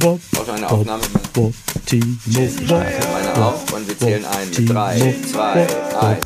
Du eine Aufnahme? Bob, Timo, ich meine auf und wir zählen ein mit 3, 2, 1.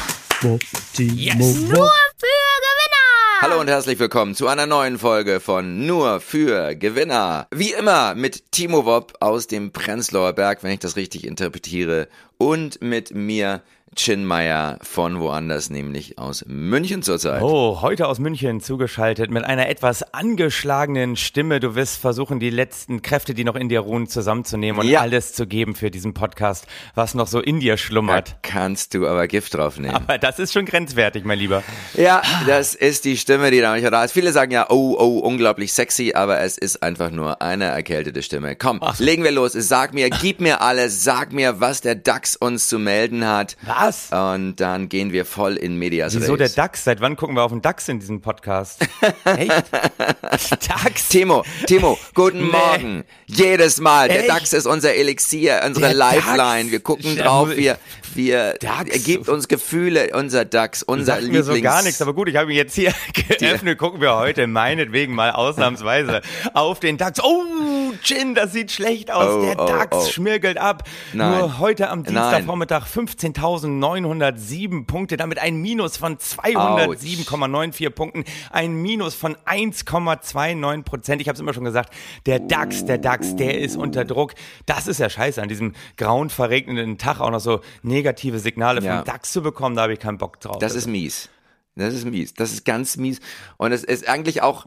Yes. Nur für Gewinner! Hallo und herzlich willkommen zu einer neuen Folge von Nur für Gewinner. Wie immer mit Timo Wob aus dem Prenzlauer Berg, wenn ich das richtig interpretiere, und mit mir, Chinmeier von woanders, nämlich aus München zurzeit. Oh, heute aus München zugeschaltet mit einer etwas angeschlagenen Stimme. Du wirst versuchen, die letzten Kräfte, die noch in dir ruhen, zusammenzunehmen und ja. alles zu geben für diesen Podcast, was noch so in dir schlummert. Da kannst du aber Gift drauf nehmen. Aber das ist schon grenzwertig, mein Lieber. Ja, das ist die Stimme, die da manchmal da ist. Viele sagen ja, oh, oh, unglaublich sexy, aber es ist einfach nur eine erkältete Stimme. Komm, Ach. legen wir los. Sag mir, gib mir alles, sag mir, was der DAX uns zu melden hat. Was? Was? Und dann gehen wir voll in Medias Wieso Res. der DAX? Seit wann gucken wir auf den DAX in diesem Podcast? Echt? DAX? Timo, Timo, guten nee. Morgen. Jedes Mal. Der Echt? DAX ist unser Elixier, unsere der Lifeline. DAX? Wir gucken drauf, wir, wir, DAX. er gibt uns Gefühle, unser DAX, unser Sagt Lieblings... mir so gar nichts, aber gut, ich habe ihn jetzt hier geöffnet. Gucken wir heute meinetwegen mal ausnahmsweise auf den DAX. Oh, Chin, das sieht schlecht aus. Oh, der oh, DAX oh. schmirgelt ab. Nein. Nur heute am Dienstagvormittag 15.907 Punkte, damit ein Minus von 207,94 Punkten, ein Minus von 1,29 Prozent. Ich habe es immer schon gesagt, der DAX, der DAX, der ist unter Druck. Das ist ja scheiße, an diesem grauen, verregneten Tag auch noch so negative Signale ja. vom DAX zu bekommen, da habe ich keinen Bock drauf. Das ist mies. Das ist mies. Das ist ganz mies. Und es ist eigentlich auch.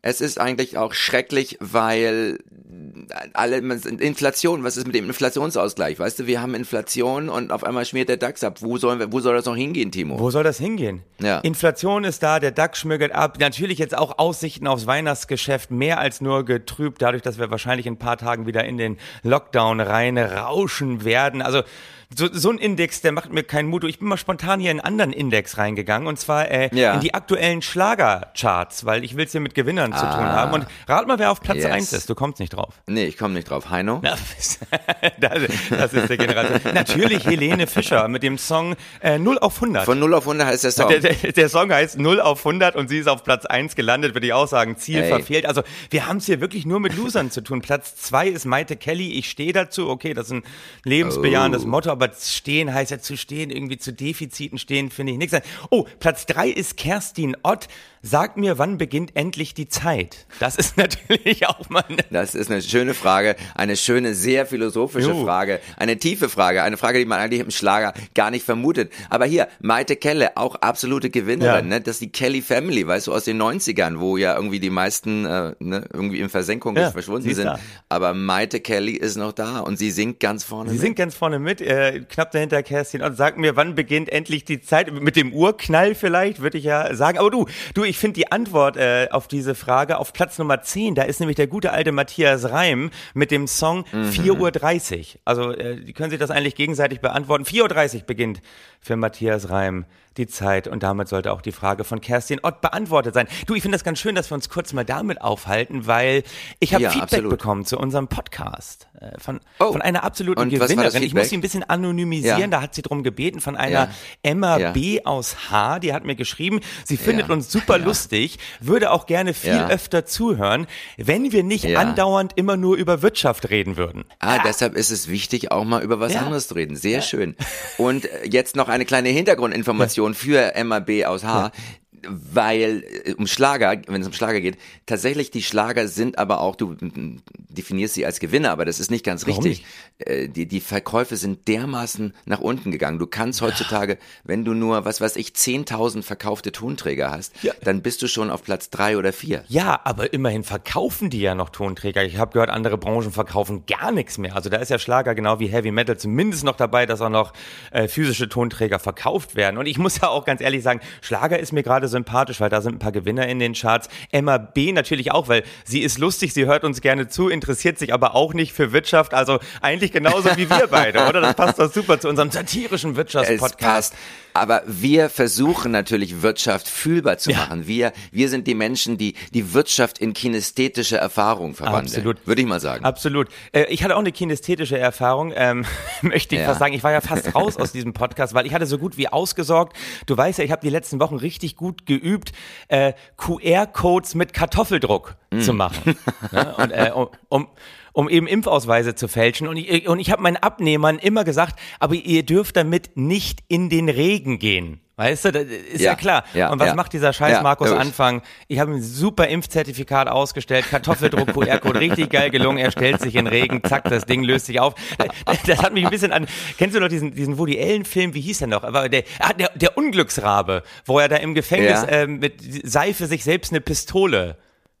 Es ist eigentlich auch schrecklich, weil alle Inflation, was ist mit dem Inflationsausgleich? Weißt du, wir haben Inflation und auf einmal schmiert der DAX ab. Wo soll, wo soll das noch hingehen, Timo? Wo soll das hingehen? Ja. Inflation ist da, der DAX schmürgelt ab. Natürlich jetzt auch Aussichten aufs Weihnachtsgeschäft mehr als nur getrübt, dadurch, dass wir wahrscheinlich in ein paar Tagen wieder in den Lockdown rein rauschen werden. Also so, so ein Index, der macht mir keinen Mut. Ich bin mal spontan hier in einen anderen Index reingegangen und zwar äh, ja. in die aktuellen Schlagercharts, weil ich will es hier mit Gewinnern ah. zu tun ah. haben. Und rat mal, wer auf Platz yes. 1 ist. Du kommst nicht drauf. Nee, ich komme nicht drauf. Heino? das, das ist der Generation. Natürlich Helene Fischer mit dem Song äh, 0 auf 100. Von 0 auf 100 heißt der Song. Der, der, der, Song heißt 0 auf 100 und sie ist auf Platz 1 gelandet, würde ich auch sagen. Ziel Ey. verfehlt. Also wir haben es hier wirklich nur mit Losern zu tun. Platz 2 ist Maite Kelly. Ich stehe dazu. Okay, das ist ein lebensbejahendes oh. Motto, aber stehen heißt ja zu stehen, irgendwie zu Defiziten stehen, finde ich nichts. Oh, Platz drei ist Kerstin Ott. Sag mir, wann beginnt endlich die Zeit? Das ist natürlich auch mal. Eine das ist eine schöne Frage, eine schöne, sehr philosophische jo. Frage, eine tiefe Frage, eine Frage, die man eigentlich im Schlager gar nicht vermutet. Aber hier, Maite Kelle, auch absolute Gewinnerin, ja. ne? Das ist die Kelly Family, weißt du, aus den 90ern, wo ja irgendwie die meisten äh, ne, irgendwie in Versenkung ja, verschwunden sind. Da. Aber Maite Kelly ist noch da und sie singt ganz vorne sie mit. Sie singt ganz vorne mit, äh, knapp dahinter Kerstin und sag mir, wann beginnt endlich die Zeit? Mit dem Urknall vielleicht, würde ich ja sagen. Aber du, du, ich finde die Antwort äh, auf diese Frage auf Platz Nummer 10. Da ist nämlich der gute alte Matthias Reim mit dem Song mhm. 4.30 Uhr. Also, äh, die können sich das eigentlich gegenseitig beantworten. 4.30 Uhr beginnt für Matthias Reim die Zeit. Und damit sollte auch die Frage von Kerstin Ott beantwortet sein. Du, ich finde das ganz schön, dass wir uns kurz mal damit aufhalten, weil ich habe ja, Feedback absolut. bekommen zu unserem Podcast äh, von, oh. von einer absoluten Und Gewinnerin. Ich muss sie ein bisschen anonymisieren, ja. da hat sie drum gebeten, von einer ja. Emma B. aus H., die hat mir geschrieben, sie findet uns super lustig, würde auch gerne viel öfter zuhören, wenn wir nicht andauernd immer nur über Wirtschaft reden würden. Ah, deshalb ist es wichtig, auch mal über was anderes zu reden. Sehr schön. Und äh, jetzt noch eine kleine Hintergrundinformation Information für MAB aus H. Ja weil äh, um Schlager, wenn es um Schlager geht, tatsächlich die Schlager sind aber auch, du definierst sie als Gewinner, aber das ist nicht ganz Warum richtig. Nicht? Äh, die, die Verkäufe sind dermaßen nach unten gegangen. Du kannst heutzutage, wenn du nur, was weiß ich, 10.000 verkaufte Tonträger hast, ja. dann bist du schon auf Platz drei oder vier. Ja, aber immerhin verkaufen die ja noch Tonträger. Ich habe gehört, andere Branchen verkaufen gar nichts mehr. Also da ist ja Schlager genau wie Heavy Metal zumindest noch dabei, dass auch noch äh, physische Tonträger verkauft werden. Und ich muss ja auch ganz ehrlich sagen, Schlager ist mir gerade sympathisch, weil da sind ein paar Gewinner in den Charts. Emma B. natürlich auch, weil sie ist lustig, sie hört uns gerne zu, interessiert sich aber auch nicht für Wirtschaft. Also eigentlich genauso wie wir beide, oder? Das passt doch super zu unserem satirischen Wirtschaftspodcast. Aber wir versuchen natürlich Wirtschaft fühlbar zu ja. machen. Wir, wir sind die Menschen, die die Wirtschaft in kinästhetische Erfahrung verwandeln. Absolut. Würde ich mal sagen. Absolut. Äh, ich hatte auch eine kinästhetische Erfahrung, ähm, möchte ich ja. fast sagen. Ich war ja fast raus aus diesem Podcast, weil ich hatte so gut wie ausgesorgt. Du weißt ja, ich habe die letzten Wochen richtig gut geübt, äh, QR-Codes mit Kartoffeldruck mm. zu machen. ne? Und äh, um, um um eben Impfausweise zu fälschen. Und ich, und ich habe meinen Abnehmern immer gesagt, aber ihr dürft damit nicht in den Regen gehen. Weißt du, das ist ja, ja klar. Ja, und was ja. macht dieser scheiß Markus. Anfang? Ich habe ein super Impfzertifikat ausgestellt, Kartoffeldruck, QR-Code, richtig geil gelungen. Er stellt sich in Regen, zack, das Ding löst sich auf. Das hat mich ein bisschen an. Kennst du noch diesen, diesen Woody Allen-Film? Wie hieß der noch? Aber der, ah, der, der Unglücksrabe, wo er da im Gefängnis ähm, mit Seife sich selbst eine Pistole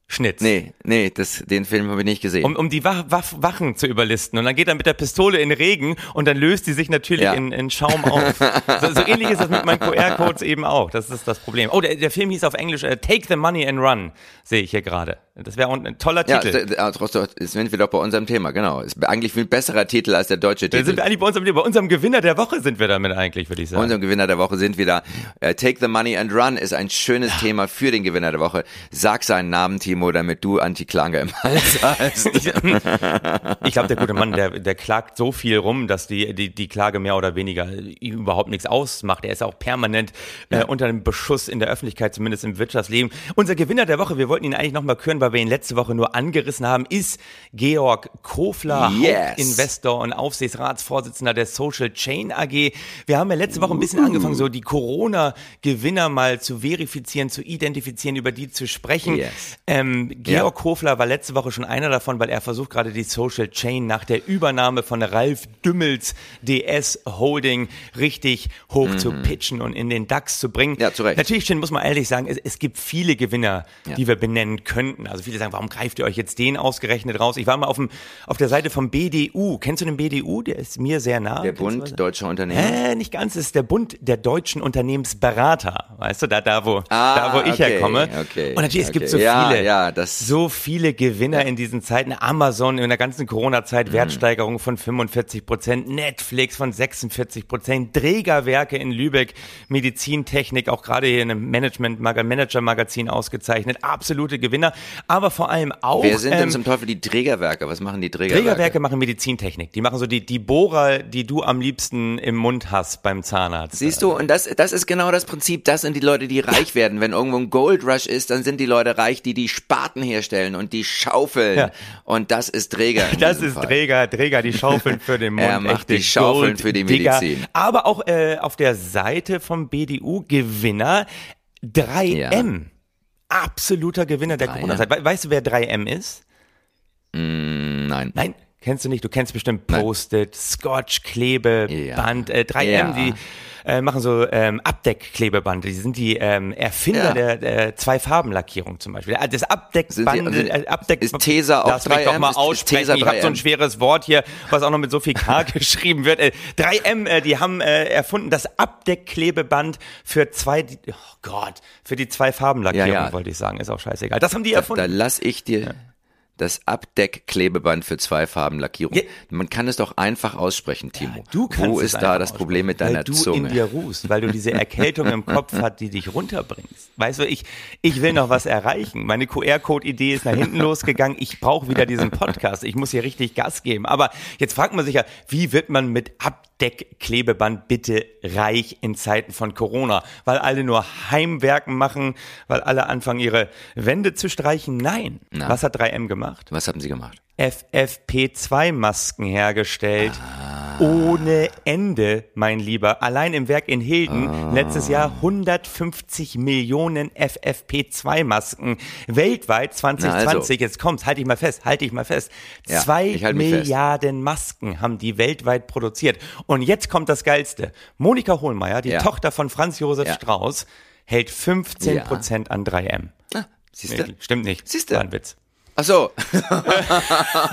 schnitzt. Nee, nee, das, den Film habe ich nicht gesehen. Um, um die Wach, Wach, Wachen zu überlisten. Und dann geht er mit der Pistole in Regen und dann löst die sich natürlich Ja. in, in Schaum auf. so, so ähnlich ist das mit meinen QR-Codes eben auch. Das ist das Problem. Oh, der, der Film hieß auf Englisch äh, Take the Money and Run, sehe ich hier gerade. Das wäre auch ein toller ja, Titel. ah, trotzdem sind wir doch bei unserem Thema, genau. Ist eigentlich viel besserer Titel als der deutsche Da sind Titel. wir eigentlich bei unserem, bei unserem Gewinner der Woche sind wir damit eigentlich, würde ich Bei sagen. unserem Gewinner der Woche sind wir da. Äh, Take the Money and Run ist ein schönes Thema für den Gewinner der Woche. Sag seinen Namen, Timo, damit du Anti-Klage im Hals hast. Ich, ich glaube, der gute Mann, der, der klagt so viel rum, dass die, die, die Klage mehr oder weniger überhaupt nichts ausmacht. Er ist auch permanent äh, unter dem Beschuss in der Öffentlichkeit, zumindest im Wirtschaftsleben. Unser Gewinner der Woche, wir wollten ihn eigentlich nochmal küren, weil wir ihn letzte Woche nur angerissen haben, ist Georg Kofler, Yes. Hauptinvestor und Aufsichtsratsvorsitzender der Social Chain AG. Wir haben ja letzte Woche ein bisschen angefangen, so die Corona-Gewinner mal zu verifizieren, zu identifizieren, über die zu sprechen. Yes. Ähm, Georg Kofler war letzte Woche schon einer davon, weil er versucht gerade die Social Chain nach der Übernahme von Ralf Dümmels DS Holding richtig hoch zu pitchen und in den DAX zu bringen. Mhm. Ja, zu Recht. Natürlich muss man ehrlich sagen, es, es gibt viele Gewinner, Ja. die wir benennen könnten. Also viele sagen, warum greift ihr euch jetzt den ausgerechnet raus? Ich war mal auf, dem, auf der Seite vom BDU. Kennst du den BDU? Der ist mir sehr nah. Der was? Bund deutscher Unternehmen. Äh, nicht ganz, es ist der Bund der deutschen Unternehmensberater. Weißt du, da, da, wo, Ah, da, wo ich okay, herkomme. okay, Und natürlich, es gibt so Ja, viele, ja, das- so viele Gewinner in diesen Zeiten. Amazon in der ganzen Mhm. Corona-Zeit, Wertsteigerung von 45 Prozent, Netflix von 46 Prozent, Trägerwerke in Lübeck, Medizintechnik, auch gerade hier in einem Management, Manager-Magazin ausgezeichnet. Absolute Gewinner, aber vor allem auch. Wer sind denn ähm, zum Teufel die Trägerwerke? Was machen die Trägerwerke? Trägerwerke machen Medizintechnik. Die machen so die, die Bohrer, die du am liebsten im Mund hast beim Zahnarzt. Siehst du, und das, das ist genau das Prinzip. Das sind die Leute, die reich werden. Wenn irgendwo ein Gold Rush ist, dann sind die Leute reich, die die Spaten herstellen und die Schaufeln. Ja. Und das ist Träger. Das ist Fall. Träger, Träger, die Schaufeln für den Mund. Er macht die Schaufeln für die. Medizin. Aber auch äh, auf der Seite vom BDU Gewinner 3M. Absoluter Gewinner der 3M. Corona-Zeit. We weißt du, wer 3M ist? Nein. Nein, kennst du nicht. Du kennst bestimmt Post-it, Scotch, Klebeband. Ja. Äh, 3M, Ja. die äh, machen so ähm, Abdeckklebeband. Die sind die ähm, Erfinder Ja. der, der Zwei-Farben-Lackierung zum Beispiel. Äh, Das Abdeckband, die- äh, Abdeck ist Tesa auch Lass mich doch 3M? mal Ist- ist aussprechen. Ich habe so ein 3M? schweres Wort hier, was auch noch mit so viel K geschrieben wird. Äh, 3M, äh, die haben äh, erfunden das Abdeckklebeband für zwei, die- oh Gott, für die Zwei-Farben-Lackierung, Ja, ja. wollte ich sagen. Ist auch scheißegal. Das haben die Da, erfunden. da lass ich dir das Abdeckklebeband für zwei Farben Lackierung. Ja. Man kann es doch einfach aussprechen, Timo. Du kannst Wo ist da das Problem mit deiner weil du Zunge? in dir ruhst, weil du diese Erkältung im Kopf hast, die dich runterbringst. Weißt du, ich, ich will noch was erreichen. Meine QR-Code-Idee ist nach hinten losgegangen. Ich brauche wieder diesen Podcast. Ich muss hier richtig Gas geben. Aber jetzt fragt man sich ja, wie wird man mit Abdeckklebeband bitte reich in Zeiten von Corona? Weil alle nur Heimwerken machen, weil alle anfangen, ihre Wände zu streichen? Nein. Na. Was hat 3M gemacht? Was haben sie gemacht? FFP2-Masken hergestellt. Ohne Ende, mein Lieber. Allein im Werk in Hilden letztes Jahr 150 Millionen FFP2-Masken. Weltweit 2020, also. jetzt kommt's, halte ich mal fest, halte ich mal fest. Ja, Zwei halte mich fest. Milliarden Masken haben die weltweit produziert. Und jetzt kommt das Geilste. Monika Hohlmeier, die Ja. Tochter von Franz Josef Ja. Strauß, hält 15 Prozent an 3M. Siehst du? Nee, stimmt nicht. Siehste? War ein Witz. Ach so.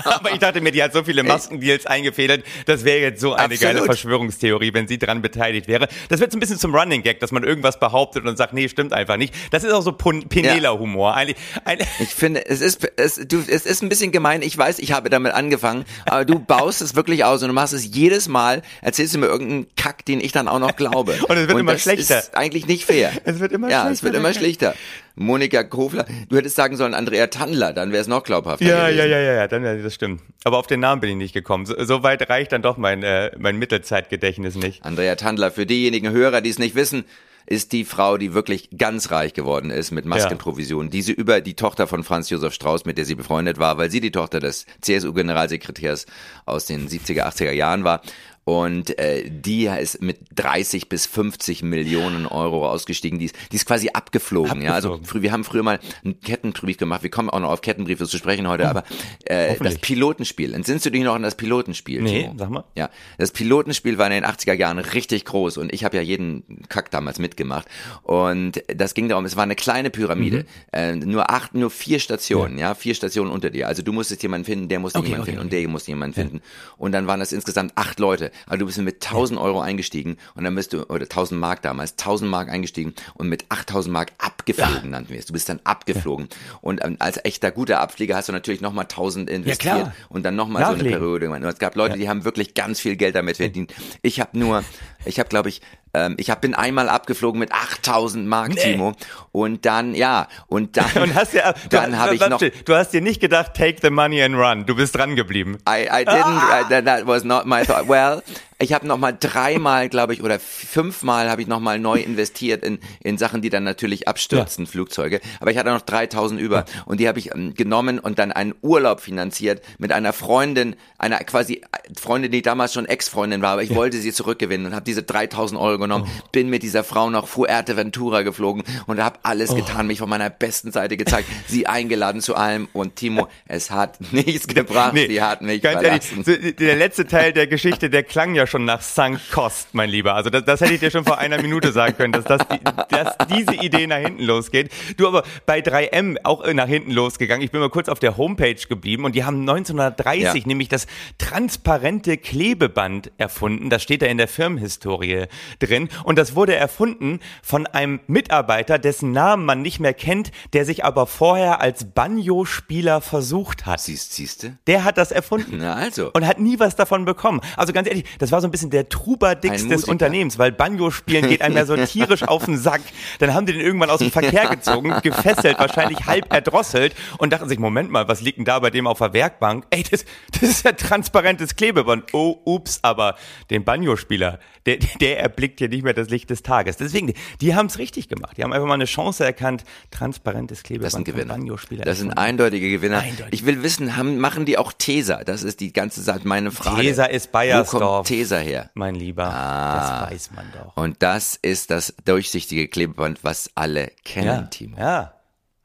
Aber ich dachte mir, die hat so viele Maskendeals eingefädelt, das wäre jetzt so eine Absolut. geile Verschwörungstheorie, wenn sie dran beteiligt wäre. Das wird so ein bisschen zum Running Gag, dass man irgendwas behauptet und sagt, nee, stimmt einfach nicht. Das ist auch so Penela-Humor. Eigentlich, ein, Ich finde, es ist, es, du, es ist ein bisschen gemein. Ich weiß, ich habe damit angefangen, aber du baust es wirklich aus und du machst es jedes Mal, erzählst du mir irgendeinen Kack, den ich dann auch noch glaube. Und es wird immer das schlechter. ist eigentlich nicht fair. Es wird immer ja, schlechter, es wird immer schlechter. Monika Kofler, du hättest sagen sollen Andrea Tandler, dann wäre es noch glaubhafter ja, gewesen. ja, ja, ja, ja, dann, ja, das stimmt. Aber auf den Namen bin ich nicht gekommen. So, so weit reicht dann doch mein, äh, mein Mittelzeitgedächtnis nicht. Andrea Tandler, für diejenigen Hörer, die es nicht wissen, ist die Frau, die wirklich ganz reich geworden ist mit Maskenprovisionen, die sie über die Tochter von Franz Josef Strauß, mit der sie befreundet war, weil sie die Tochter des CSU-Generalsekretärs aus den 70er, 80er Jahren war. Und äh, die ist mit 30 bis 50 Millionen Euro ausgestiegen. Die ist, die ist quasi abgeflogen. abgeflogen. Ja, also früh, wir haben früher mal einen Kettenbrief gemacht. Wir kommen auch noch auf Kettenbriefe zu sprechen heute. Oh, aber äh, das Pilotenspiel. Entsinnst du dich noch an das Pilotenspiel? Nee, Timo? sag mal. Ja, das Pilotenspiel war in den 80er Jahren richtig groß und ich habe ja jeden Kack damals mitgemacht. Und das ging darum, es war eine kleine Pyramide. Mhm. Äh, nur acht, nur vier Stationen, ja. ja. vier Stationen unter dir. Also du musstest jemanden finden, der musste okay, jemanden okay, finden okay. und der musste jemanden ja. finden. Und dann waren das insgesamt acht Leute. Also du bist mit 1000 Euro eingestiegen und dann bist du, oder 1000 Mark damals, 1000 Mark eingestiegen und mit 8000 Mark abgeflogen ja. nannten wir es. Du bist dann abgeflogen. Ja. Und ähm, als echter guter Abflieger hast du natürlich nochmal 1000 investiert ja, und dann nochmal so eine Periode gemacht. Und es gab Leute, die haben wirklich ganz viel Geld damit verdient. Ich habe nur, ich habe glaube ich ähm, ich hab, bin einmal abgeflogen mit 8000 Mark, nee. Timo. Und dann, ja, und dann, und hast ja, dann habe ich noch. Du hast dir nicht gedacht, take the money and run. Du bist dran geblieben. I, I didn't, ah. I, that was not my thought. Well, ich habe noch mal dreimal, glaube ich, oder fünfmal habe ich noch mal neu investiert in, in Sachen, die dann natürlich abstürzen, ja. Flugzeuge. Aber ich hatte noch 3000 über ja. und die habe ich ähm, genommen und dann einen Urlaub finanziert mit einer Freundin, einer quasi Freundin, die damals schon Ex-Freundin war, aber ich ja. wollte sie zurückgewinnen und habe diese 3000 Euro genommen, oh. bin mit dieser Frau nach Fuerteventura geflogen und habe alles oh. getan, mich von meiner besten Seite gezeigt, sie eingeladen zu allem und Timo, es hat nichts gebracht, nee, sie hat mich verlassen. Ehrlich, der letzte Teil der Geschichte, der klang ja schon nach Sunk Cost, mein Lieber. Also das, das hätte ich dir schon vor einer Minute sagen können, dass, das, dass diese Idee nach hinten losgeht. Du aber bei 3M auch nach hinten losgegangen. Ich bin mal kurz auf der Homepage geblieben und die haben 1930 ja. nämlich das transparente Klebeband erfunden. Das steht da in der Firmenhistorie drin. Und das wurde erfunden von einem Mitarbeiter, dessen Namen man nicht mehr kennt, der sich aber vorher als Banjo-Spieler versucht hat. Siehst, siehste? Der hat das erfunden. Na also. Und hat nie was davon bekommen. Also ganz ehrlich, das war so ein bisschen der Trubadix des Unternehmens, weil Banjo spielen geht einem ja so tierisch auf den Sack. Dann haben die den irgendwann aus dem Verkehr gezogen, gefesselt, wahrscheinlich halb erdrosselt und dachten sich, Moment mal, was liegt denn da bei dem auf der Werkbank? Ey, das, das ist ja transparentes Klebeband. Oh, ups, aber den Banjo-Spieler, der, der erblickt hier nicht mehr das Licht des Tages. Deswegen, die haben es richtig gemacht. Die haben einfach mal eine Chance erkannt, transparentes Klebeband das sind Gewinner. Banjo-Spieler. Das sind eindeutige Gewinner. Eindeutig. Ich will wissen, haben, machen die auch Tesa? Das ist die ganze Zeit meine Frage. Tesa ist Bayersdorf. Wo kommt Tesa her? Mein Lieber, ah, das weiß man doch. Und das ist das durchsichtige Klebeband, was alle kennen, ja, Timo. Ja,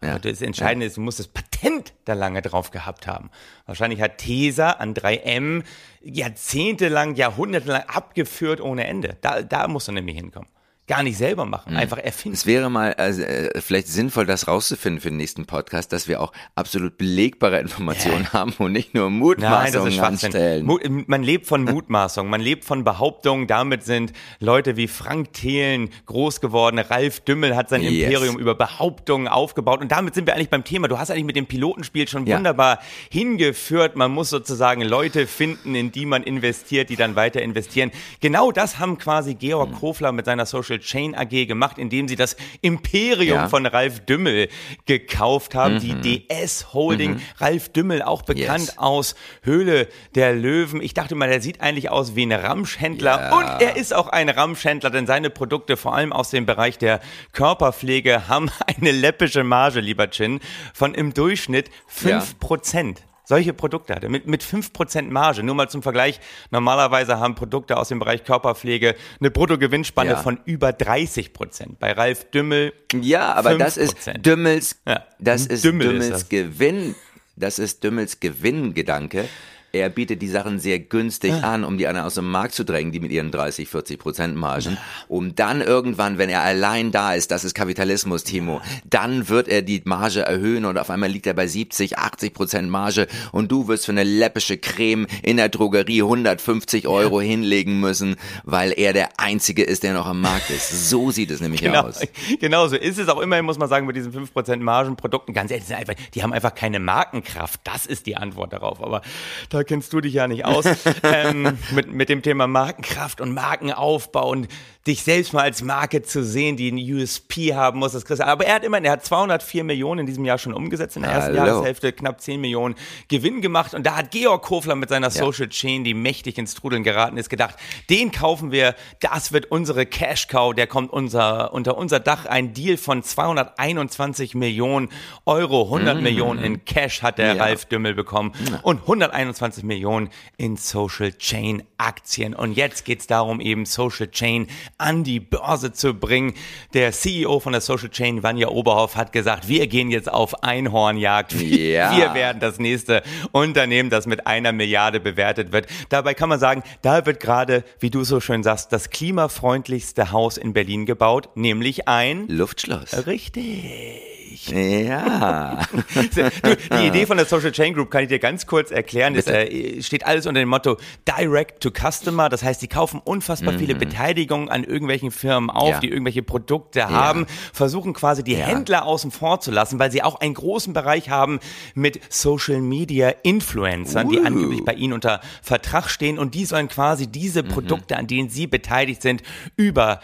ja. Und das Entscheidende ja. ist, du musst das Patent da lange drauf gehabt haben. Wahrscheinlich hat Tesa an 3M jahrzehntelang, jahrhundertelang abgeführt ohne Ende. Da, da musst du nämlich hinkommen gar nicht selber machen, mhm. einfach erfinden. Es wäre mal also, äh, vielleicht sinnvoll, das rauszufinden für den nächsten Podcast, dass wir auch absolut belegbare Informationen ja. haben und nicht nur Mutmaßungen Nein, anstellen. Mut, man lebt von Mutmaßungen, man lebt von Behauptungen. Damit sind Leute wie Frank Thelen groß geworden. Ralf Dümmel hat sein yes. Imperium über Behauptungen aufgebaut. Und damit sind wir eigentlich beim Thema. Du hast eigentlich mit dem Pilotenspiel schon ja. wunderbar hingeführt. Man muss sozusagen Leute finden, in die man investiert, die dann weiter investieren. Genau das haben quasi Georg mhm. Kofler mit seiner Social Chain AG gemacht, indem sie das Imperium ja. von Ralf Dümmel gekauft haben, mhm. die DS Holding. Mhm. Ralf Dümmel, auch bekannt yes. aus Höhle der Löwen. Ich dachte mal, der sieht eigentlich aus wie ein Ramschhändler ja. und er ist auch ein Ramschhändler, denn seine Produkte, vor allem aus dem Bereich der Körperpflege, haben eine läppische Marge, lieber Chin, von im Durchschnitt fünf Prozent. Ja solche Produkte hatte, mit, mit 5% Marge. Nur mal zum Vergleich, normalerweise haben Produkte aus dem Bereich Körperpflege eine Bruttogewinnspanne ja. von über 30%. Bei Ralf Dümmel. Ja, aber 5%. das ist Dümmels, ja. das ist Dümmel Dümmels ist das. Gewinn, das ist Dümmels Gewinngedanke er bietet die Sachen sehr günstig ah. an, um die anderen aus dem Markt zu drängen, die mit ihren 30, 40 Prozent Margen, um dann irgendwann, wenn er allein da ist, das ist Kapitalismus, Timo, dann wird er die Marge erhöhen und auf einmal liegt er bei 70, 80 Prozent Marge und du wirst für eine läppische Creme in der Drogerie 150 Euro ja. hinlegen müssen, weil er der Einzige ist, der noch am Markt ist. So sieht es nämlich genau, aus. Genau so ist es auch immerhin, muss man sagen, mit diesen 5 Prozent Margenprodukten. Ganz ehrlich, die haben einfach keine Markenkraft. Das ist die Antwort darauf. Aber da da kennst du dich ja nicht aus, ähm, mit, mit dem Thema Markenkraft und Markenaufbau und dich selbst mal als Marke zu sehen, die einen USP haben muss. Das kriegst du. Aber er hat immerhin, er hat 204 Millionen in diesem Jahr schon umgesetzt, in der ersten Hallo. Jahreshälfte knapp 10 Millionen Gewinn gemacht. Und da hat Georg Kofler mit seiner Social Chain, die mächtig ins Trudeln geraten ist, gedacht, den kaufen wir, das wird unsere Cash Cow, der kommt unser, unter unser Dach. Ein Deal von 221 Millionen Euro, 100 Millionen in Cash hat der Ja. Ralf Dümmel bekommen und 121 Millionen in Social Chain Aktien. Und jetzt geht's darum, eben Social Chain an die Börse zu bringen. Der CEO von der Social Chain, Vanja Oberhoff, hat gesagt, wir gehen jetzt auf Einhornjagd. Ja. Wir werden das nächste Unternehmen, das mit einer Milliarde bewertet wird. Dabei kann man sagen, da wird gerade, wie du so schön sagst, das klimafreundlichste Haus in Berlin gebaut, nämlich ein Luftschloss. Richtig. Ja. Du, die Idee von der Social Chain Group kann ich dir ganz kurz erklären. Es äh, steht alles unter dem Motto Direct to Customer. Das heißt, die kaufen unfassbar viele Beteiligungen an irgendwelchen Firmen auf, Mhm. Ja. die irgendwelche Produkte haben, versuchen quasi die Händler außen vor zu lassen, weil sie auch einen großen Bereich haben mit Social Media Influencern, die Uh. angeblich bei ihnen unter Vertrag stehen und die sollen quasi diese Mhm. Produkte, an denen sie beteiligt sind, über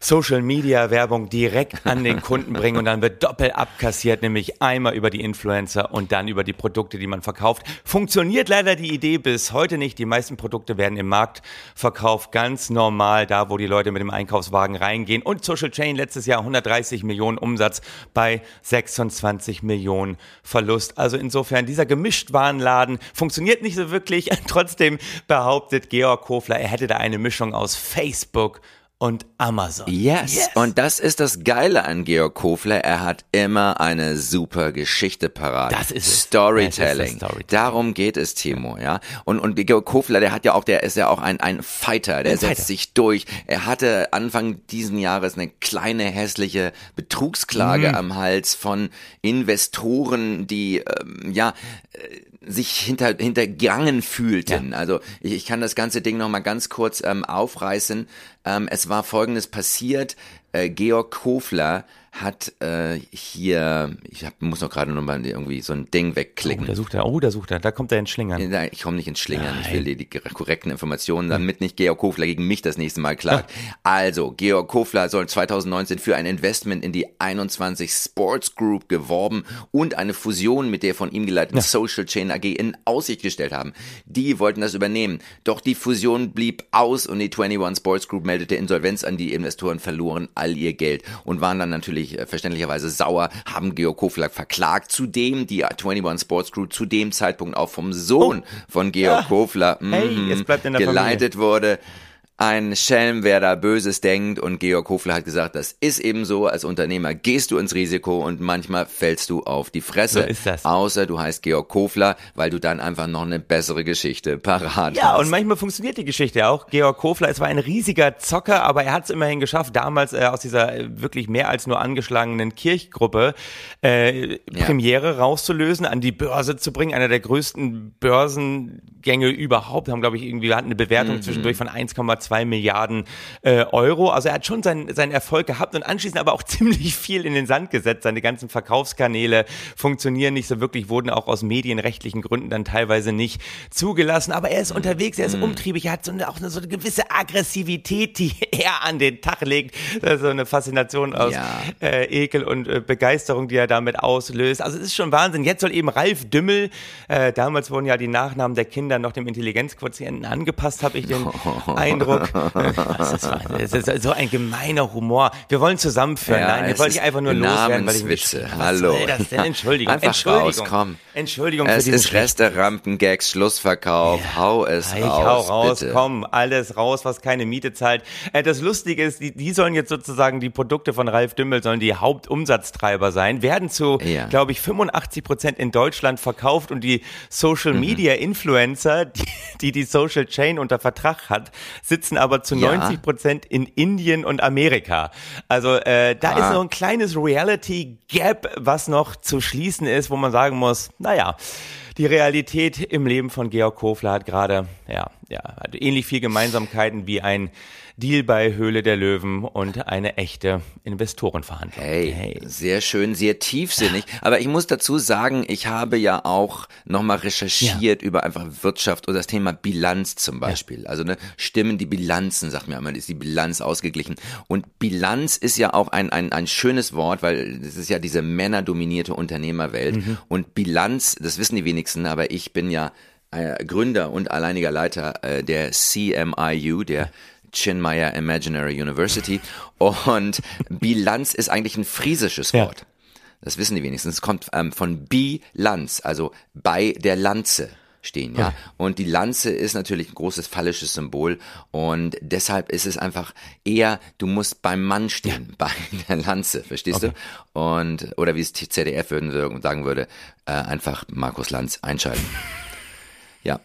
Social Media Werbung direkt an den Kunden bringen und dann wird doppelt abkassiert, nämlich einmal über die Influencer und dann über die Produkte, die man verkauft. Funktioniert leider die Idee bis heute nicht. Die meisten Produkte werden im Markt verkauft, ganz normal, da wo die Leute mit dem Einkaufswagen reingehen. Und Social Chain letztes Jahr 130 Millionen Umsatz bei 26 Millionen Verlust. Also insofern, dieser Gemischtwarenladen funktioniert nicht so wirklich. Trotzdem behauptet Georg Kofler, er hätte da eine Mischung aus Facebook und Amazon. Yes. Und das ist das Geile an Georg Kofler. Er hat immer eine super Geschichte parat. Das ist. Storytelling. Es ist das Storytelling. Darum geht es, Timo, ja. Und, und Georg Kofler, der hat ja auch, der ist ja auch ein, ein Fighter. Der Ein setzt Fighter. sich durch. Er hatte Anfang diesen Jahres eine kleine hässliche Betrugsklage Mhm. am Hals von Investoren, die, ähm, ja, äh, sich hinter, hintergangen fühlten. Also ich, ich kann das ganze Ding noch mal ganz kurz ähm, aufreißen. Ähm, es war Folgendes passiert. Äh, Georg Kofler hat äh, hier, ich hab, muss noch gerade noch mal irgendwie so ein Ding Oh, wegklicken. da sucht er, oh, da sucht er, da kommt er ins Schlingern. Nein, Ich komme nicht ins Schlingern. Ich will dir die korrekten Informationen, damit nicht Georg Kofler gegen mich das nächste Mal klagt. Also, Georg Kofler soll 2019 für ein Investment in die 21 Sports Group geworben und eine Fusion mit der von ihm geleiteten Social Chain AG in Aussicht gestellt haben. Die wollten das übernehmen. Doch die Fusion blieb aus und die 21 Sports Group meldete Insolvenz an. Die Investoren verloren all ihr Geld und waren dann natürlich äh, verständlicherweise sauer, haben Georg Kofler verklagt. Zudem die 21 Sports Group zu dem Zeitpunkt auch vom Sohn von Georg Kofler Hey, mhm, es bleibt in der geleitet wurde. Ein Schelm, wer da Böses denkt. Und Georg Kofler hat gesagt, das ist eben so. Als Unternehmer gehst du ins Risiko und manchmal fällst du auf die Fresse. So ist das. Außer du heißt Georg Kofler, weil du dann einfach noch eine bessere Geschichte parat Ja, hast. und manchmal funktioniert die Geschichte auch. Georg Kofler, es war ein riesiger Zocker, aber er hat es immerhin geschafft, damals äh, aus dieser äh, wirklich mehr als nur angeschlagenen Kirchgruppe äh, Ja. Premiere rauszulösen, an die Börse zu bringen. Einer der größten Börsengänge überhaupt. Haben, glaube ich, irgendwie wir hatten eine Bewertung Mhm. zwischendurch von 1,2 Milliarden äh, Euro. Also er hat schon seinen, seinen Erfolg gehabt und anschließend aber auch ziemlich viel in den Sand gesetzt. Seine ganzen Verkaufskanäle funktionieren nicht so wirklich, wurden auch aus medienrechtlichen Gründen dann teilweise nicht zugelassen. Aber er ist unterwegs, er ist Mhm. umtriebig, er hat so eine, auch eine, so eine gewisse Aggressivität, die er an den Tag legt. Das ist so eine Faszination aus Ja. äh, Ekel und äh, Begeisterung, die er damit auslöst. Also es ist schon Wahnsinn. Jetzt soll eben Ralf Dümmel, äh, damals wurden ja die Nachnamen der Kinder noch dem Intelligenzquotienten angepasst, habe ich den Eindruck. Das ist, das ist so ein gemeiner Humor. Wir wollen zusammenführen. Ja, Nein, wir wollen nicht einfach nur loswerden, weil ich mich... Namenswitze. Was Hallo. soll das denn? Entschuldigung. Einfach Entschuldigung. raus, komm. Entschuldigung für Es diesen ist Restaurant-Gags, Schlussverkauf. Hau es ich raus, hau raus, bitte. komm, alles raus, was keine Miete zahlt. Äh, das Lustige ist, die, die sollen jetzt sozusagen, die Produkte von Ralf Dümmel sollen die Hauptumsatztreiber sein, werden zu, Ja. glaube ich, 85 Prozent in Deutschland verkauft und die Social Mhm. Media Influencer, die, die die Social Chain unter Vertrag hat, sitzen aber zu Ja. 90 Prozent in Indien und Amerika. Also äh, da ist Ah. so ein kleines Reality Gap, was noch zu schließen ist, wo man sagen muss, naja, die Realität im Leben von Georg Kofler hat gerade, ja, ja, hat ähnlich viel Gemeinsamkeiten wie ein Deal bei Höhle der Löwen und eine echte Investorenverhandlung. Hey, hey. sehr schön, sehr tiefsinnig. Aber ich muss dazu sagen, ich habe ja auch nochmal recherchiert ja. über einfach Wirtschaft oder das Thema Bilanz zum Beispiel. Ja. Also ne, stimmen die Bilanzen, sagt mir einmal, ist die Bilanz ausgeglichen. Und Bilanz ist ja auch ein, ein, ein schönes Wort, weil es ist ja diese männerdominierte Unternehmerwelt. Mhm. Und Bilanz, das wissen die wenigsten, aber ich bin ja äh, Gründer und alleiniger Leiter äh, der CMIU, der Chinmaya Imaginary University. Und Bilanz ist eigentlich ein friesisches Wort. Ja. Das wissen die wenigsten. Es kommt ähm, von Bilanz, also bei der Lanze stehen, ja. Okay. Und die Lanze ist natürlich ein großes phallisches Symbol und deshalb ist es einfach eher, du musst beim Mann stehen, ja. bei der Lanze, verstehst okay. du? Und, oder wie es ZDF würden, sagen würde, äh, einfach Markus Lanz einschalten. Ja.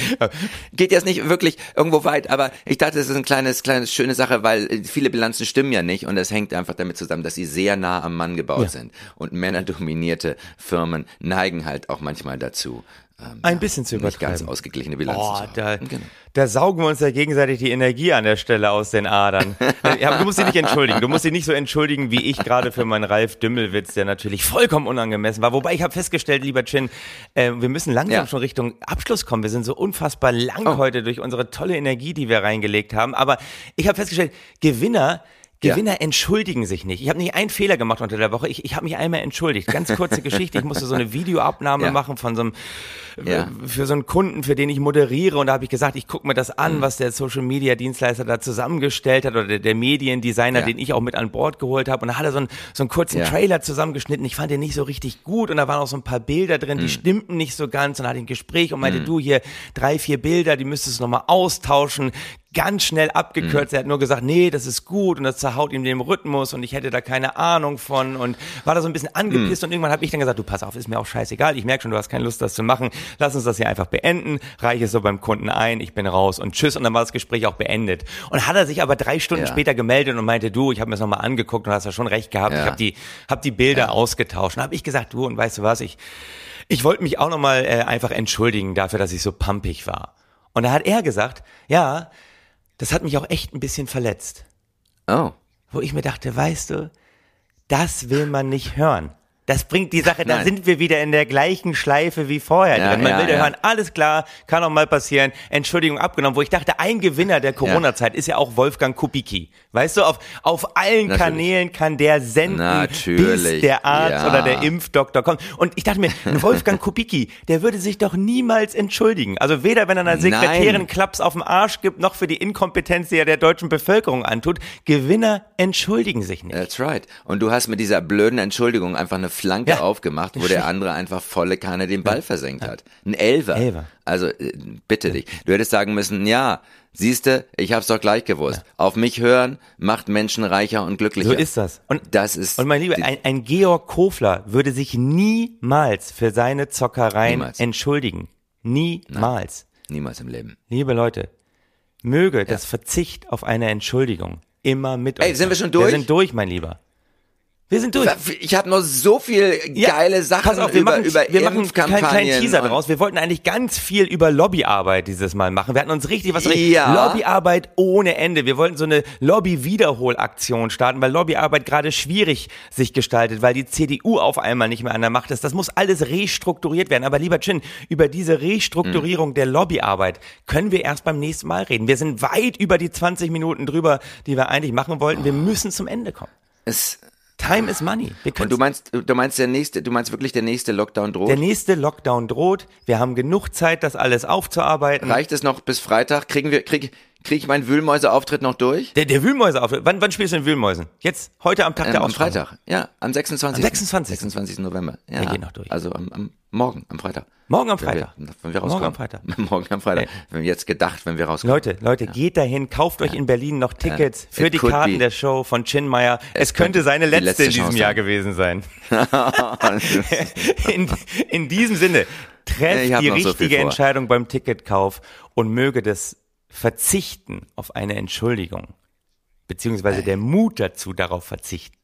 Geht jetzt nicht wirklich irgendwo weit, aber ich dachte, es ist ein kleines, kleines, schöne Sache, weil viele Bilanzen stimmen ja nicht und es hängt einfach damit zusammen, dass sie sehr nah am Mann gebaut ja. sind. Und männerdominierte Firmen neigen halt auch manchmal dazu, ähm, ein ja, bisschen zu übertreiben. Nicht ganz ausgeglichene Bilanz. Oh, da, genau. da saugen wir uns ja gegenseitig die Energie an der Stelle aus den Adern. ja, du musst dich nicht entschuldigen. Du musst dich nicht so entschuldigen, wie ich gerade für meinen Ralf Dümmelwitz, der natürlich vollkommen unangemessen war. Wobei ich habe festgestellt, lieber Chin, äh, wir müssen langsam ja. schon Richtung Abschluss kommen. Wir sind so unfassbar lang oh. heute durch unsere tolle Energie, die wir reingelegt haben. Aber ich habe festgestellt, Gewinner Gewinner ja. entschuldigen sich nicht. Ich habe nicht einen Fehler gemacht unter der Woche. Ich, ich habe mich einmal entschuldigt. Ganz kurze Geschichte. Ich musste so eine Videoabnahme ja. machen von so einem ja. für so einen Kunden, für den ich moderiere. Und da habe ich gesagt, ich gucke mir das an, mhm. was der Social Media Dienstleister da zusammengestellt hat oder der, der Mediendesigner, den ich auch mit an Bord geholt habe. Und da hat er so einen, so einen kurzen Trailer zusammengeschnitten. Ich fand den nicht so richtig gut. Und da waren auch so ein paar Bilder drin, die mhm. stimmten nicht so ganz. Und da hatte ich ein Gespräch und meinte, mhm. du hier drei, vier Bilder, die müsstest du nochmal austauschen ganz schnell abgekürzt. Mhm. Er hat nur gesagt, nee, das ist gut und das zerhaut ihm den Rhythmus und ich hätte da keine Ahnung von und war da so ein bisschen angepisst mhm. und irgendwann habe ich dann gesagt, du pass auf, ist mir auch scheißegal, ich merke schon, du hast keine Lust, das zu machen. Lass uns das hier einfach beenden, reiche es so beim Kunden ein, ich bin raus und tschüss und dann war das Gespräch auch beendet. Und hat er sich aber drei Stunden ja. später gemeldet und meinte, du, ich habe mir das nochmal angeguckt und hast ja schon recht gehabt, ja. ich habe die, hab die Bilder ja. ausgetauscht. Und habe ich gesagt, du und weißt du was, ich, ich wollte mich auch nochmal äh, einfach entschuldigen dafür, dass ich so pumpig war. Und da hat er gesagt, ja, das hat mich auch echt ein bisschen verletzt. Oh. Wo ich mir dachte, weißt du, das will man nicht hören. Das bringt die Sache, da sind wir wieder in der gleichen Schleife wie vorher ja. Man ja, will ja hören, alles klar, kann auch mal passieren, Entschuldigung abgenommen. Wo ich dachte, ein Gewinner der Corona-Zeit ist ja auch Wolfgang Kubicki. Weißt du, auf, auf allen Natürlich. Kanälen kann der senden, Natürlich. bis der Arzt oder der Impfdoktor kommt. Und ich dachte mir, Wolfgang Kubicki, der würde sich doch niemals entschuldigen. Also weder, wenn er einer Sekretärin Klaps auf den Arsch gibt, noch für die Inkompetenz, die er der deutschen Bevölkerung antut. Gewinner entschuldigen sich nicht. That's right. Und du hast mit dieser blöden Entschuldigung einfach eine Flanke ja, aufgemacht, wo der andere einfach volle Kanne den Ball ja. versenkt hat. Ein Elver. Elver. Also äh, bitte dich. Du hättest sagen müssen, ja, siehste, ich hab's doch gleich gewusst. Ja. Auf mich hören macht Menschen reicher und glücklicher. So ist das. Und das ist. Und mein Lieber, ein, ein Georg Kofler würde sich niemals für seine Zockereien niemals. entschuldigen. Niemals. Nein, niemals im Leben. Liebe Leute, möge das Verzicht auf eine Entschuldigung immer mit Ey, sind wir schon durch? Wir sind durch, mein Lieber. Wir sind durch. Ich habe noch so viel geile ja, Sachen auf, wir über, machen, über wir machen keinen kleinen Teaser draus. Wir wollten eigentlich ganz viel über Lobbyarbeit dieses Mal machen. Wir hatten uns richtig was ja. Lobbyarbeit ohne Ende. Wir wollten so eine Lobby-Wiederholaktion starten, weil Lobbyarbeit gerade schwierig sich gestaltet, weil die CDU auf einmal nicht mehr an der Macht ist. Das muss alles restrukturiert werden. Aber lieber Chin, über diese Restrukturierung mhm. der Lobbyarbeit können wir erst beim nächsten Mal reden. Wir sind weit über die 20 Minuten drüber, die wir eigentlich machen wollten. Wir müssen zum Ende kommen. Es Time is money. Und du meinst, du meinst der nächste, du meinst wirklich der nächste Lockdown droht? Der nächste Lockdown droht. Wir haben genug Zeit, das alles aufzuarbeiten. Reicht es noch bis Freitag? Kriegen wir, krieg, krieg ich meinen Wühlmäuseauftritt noch durch? Der, der Wühlmäuseauftritt. Wann, wann spielst du in Wühlmäusen? Jetzt? Heute am Tag ähm, der Ausstrahlung? Am Freitag. Ja, am 26. Am 26. 26. November. Ja. Der geht noch durch. Also am, am Morgen, am Freitag. Morgen am Freitag. Wenn wir, wenn wir Morgen am Freitag. Morgen am Freitag. Ja. Wenn wir jetzt gedacht, wenn wir rauskommen. Leute, Leute, ja. geht dahin, kauft euch in Berlin noch Tickets für It die Karten be. der Show von Chinmeier. Es, könnte seine letzte, letzte in diesem Chance Jahr gewesen sein. in, in diesem Sinne, trefft die richtige so Entscheidung beim Ticketkauf und möge das Verzichten auf eine Entschuldigung, beziehungsweise der Mut dazu, darauf verzichten,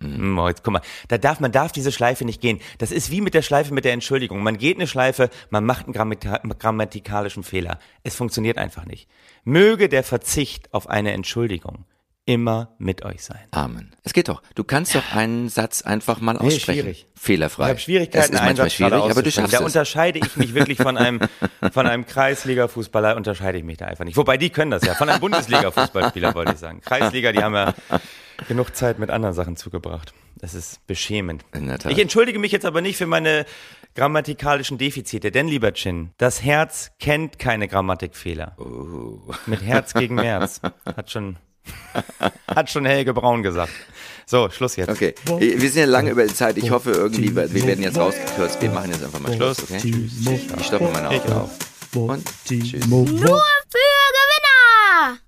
Mhm. Jetzt, guck mal, da darf man darf diese Schleife nicht gehen. Das ist wie mit der Schleife mit der Entschuldigung. Man geht eine Schleife, man macht einen Grammata grammatikalischen Fehler. Es funktioniert einfach nicht. Möge der Verzicht auf eine Entschuldigung immer mit euch sein. Amen. Es geht doch. Du kannst doch einen Satz einfach mal aussprechen. Nee, schwierig. Fehlerfrei. Ich habe Schwierigkeiten, es ist manchmal schwierig, aber du schaffst Da unterscheide ich mich wirklich von einem, von einem Kreisliga-Fußballer, unterscheide ich mich da einfach nicht. Wobei, die können das ja. Von einem Bundesliga-Fußballspieler wollte ich sagen. Kreisliga, die haben ja genug Zeit mit anderen Sachen zugebracht. Das ist beschämend. Ich entschuldige mich jetzt aber nicht für meine grammatikalischen Defizite, denn lieber Chin, das Herz kennt keine Grammatikfehler. Oh. Mit Herz gegen März. Hat schon Hat schon Helge Braun gesagt. So, Schluss jetzt. Okay, wir sind ja lange über die Zeit. Ich hoffe irgendwie, wir werden jetzt rausgekürzt. Wir machen jetzt einfach mal Schluss. Okay? Tschüss. Ich stoppe meine Aufnahme. Und tschüss. Nur für Gewinner!